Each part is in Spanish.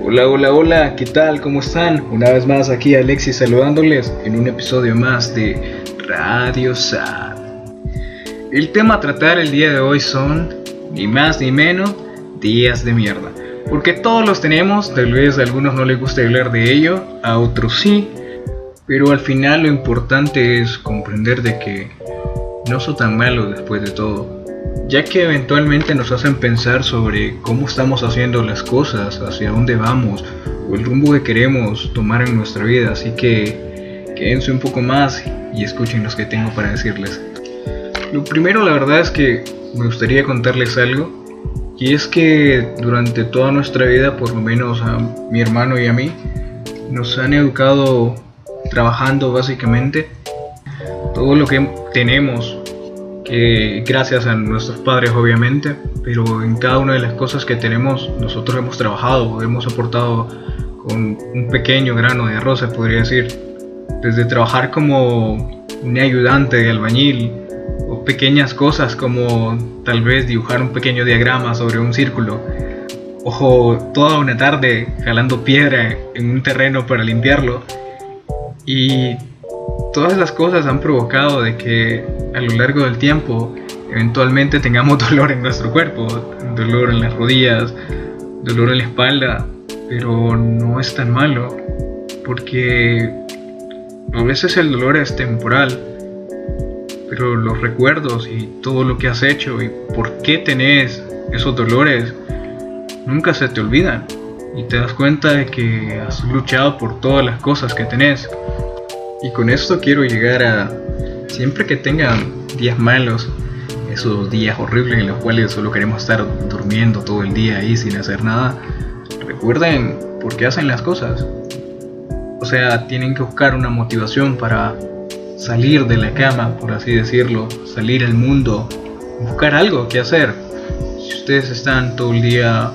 Hola, hola, hola, ¿qué tal? ¿Cómo están? Una vez más aquí Alexis saludándoles en un episodio más de Radio Sad. El tema a tratar el día de hoy son, ni más ni menos, días de mierda. Porque todos los tenemos, tal vez a algunos no les guste hablar de ello, a otros sí, pero al final lo importante es comprender de que no son tan malos después de todo ya que eventualmente nos hacen pensar sobre cómo estamos haciendo las cosas, hacia dónde vamos o el rumbo que queremos tomar en nuestra vida. Así que quédense un poco más y escuchen los que tengo para decirles. Lo primero, la verdad es que me gustaría contarles algo. Y es que durante toda nuestra vida, por lo menos a mi hermano y a mí, nos han educado trabajando básicamente. Todo lo que tenemos que gracias a nuestros padres obviamente, pero en cada una de las cosas que tenemos nosotros hemos trabajado, hemos aportado con un pequeño grano de arroz, podría decir, desde trabajar como un ayudante de albañil o pequeñas cosas como tal vez dibujar un pequeño diagrama sobre un círculo, ojo, toda una tarde jalando piedra en un terreno para limpiarlo. Y todas las cosas han provocado de que a lo largo del tiempo eventualmente tengamos dolor en nuestro cuerpo, dolor en las rodillas, dolor en la espalda, pero no es tan malo, porque a veces el dolor es temporal, pero los recuerdos y todo lo que has hecho y por qué tenés esos dolores nunca se te olvidan y te das cuenta de que has luchado por todas las cosas que tenés. Y con esto quiero llegar a siempre que tengan días malos, esos días horribles en los cuales solo queremos estar durmiendo todo el día ahí sin hacer nada, recuerden por qué hacen las cosas. O sea, tienen que buscar una motivación para salir de la cama, por así decirlo, salir al mundo, buscar algo que hacer. Si ustedes están todo el día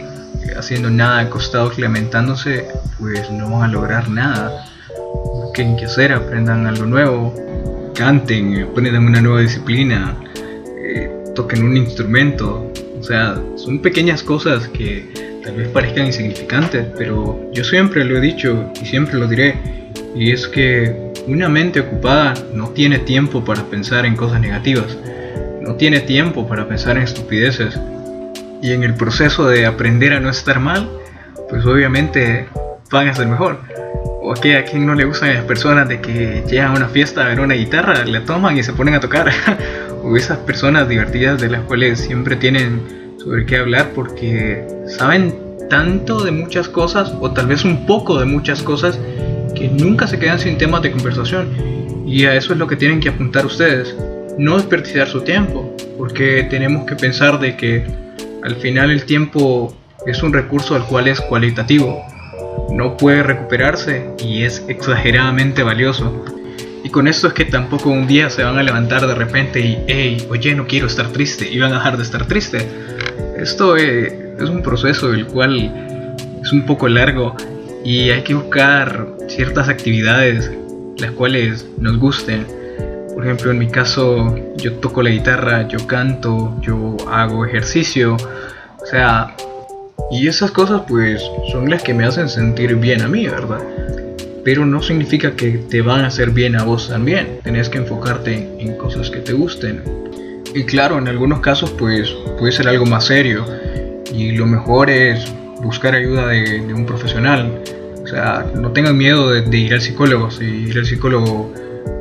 haciendo nada, acostados lamentándose, pues no van a lograr nada busquen qué hacer, aprendan algo nuevo, canten, aprendan una nueva disciplina, eh, toquen un instrumento. O sea, son pequeñas cosas que tal vez parezcan insignificantes, pero yo siempre lo he dicho y siempre lo diré. Y es que una mente ocupada no tiene tiempo para pensar en cosas negativas, no tiene tiempo para pensar en estupideces. Y en el proceso de aprender a no estar mal, pues obviamente van a ser mejor o a quien no le gustan las personas de que llegan a una fiesta a ver una guitarra, le toman y se ponen a tocar, o esas personas divertidas de las cuales siempre tienen sobre qué hablar porque saben tanto de muchas cosas o tal vez un poco de muchas cosas que nunca se quedan sin temas de conversación. Y a eso es lo que tienen que apuntar ustedes, no desperdiciar su tiempo, porque tenemos que pensar de que al final el tiempo es un recurso al cual es cualitativo no puede recuperarse y es exageradamente valioso. Y con esto es que tampoco un día se van a levantar de repente y, hey, oye, no quiero estar triste, y van a dejar de estar triste. Esto eh, es un proceso el cual es un poco largo y hay que buscar ciertas actividades las cuales nos gusten. Por ejemplo, en mi caso, yo toco la guitarra, yo canto, yo hago ejercicio. O sea, y esas cosas pues son las que me hacen sentir bien a mí, ¿verdad? Pero no significa que te van a hacer bien a vos también. Tenés que enfocarte en cosas que te gusten. Y claro, en algunos casos pues puede ser algo más serio. Y lo mejor es buscar ayuda de, un profesional. O sea, no tengan miedo de, ir al psicólogo. Si ir al psicólogo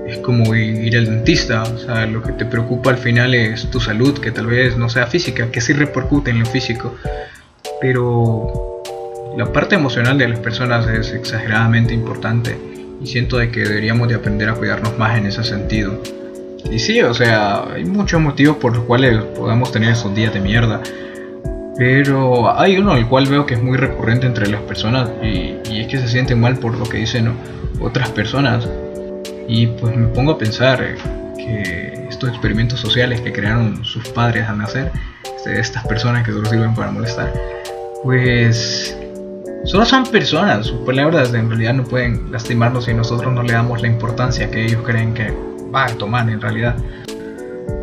es como ir al dentista. O sea, lo que te preocupa al final es tu salud, que tal vez no sea física, que sí repercute en lo físico pero la parte emocional de las personas es exageradamente importante y siento de que deberíamos de aprender a cuidarnos más en ese sentido. Y sí, o sea, hay muchos motivos por los cuales podamos tener esos días de mierda. Pero hay uno al cual veo que es muy recurrente entre las personas y, es que se sienten mal por lo que dicen otras personas. Y pues me pongo a pensar que estos experimentos sociales que crearon sus padres al nacer, este, estas personas que solo sirven para molestar, pues solo son personas, sus palabras en realidad no pueden lastimarnos si nosotros no le damos la importancia que ellos creen que va a tomar en realidad.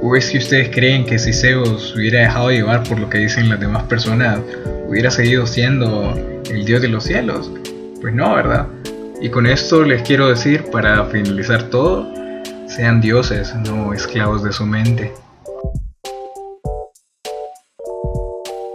¿O es que ustedes creen que si Zeus hubiera dejado llevar por lo que dicen las demás personas, hubiera seguido siendo el dios de los cielos? Pues no, ¿verdad? Y con esto les quiero decir, para finalizar todo, sean dioses, no esclavos de su mente.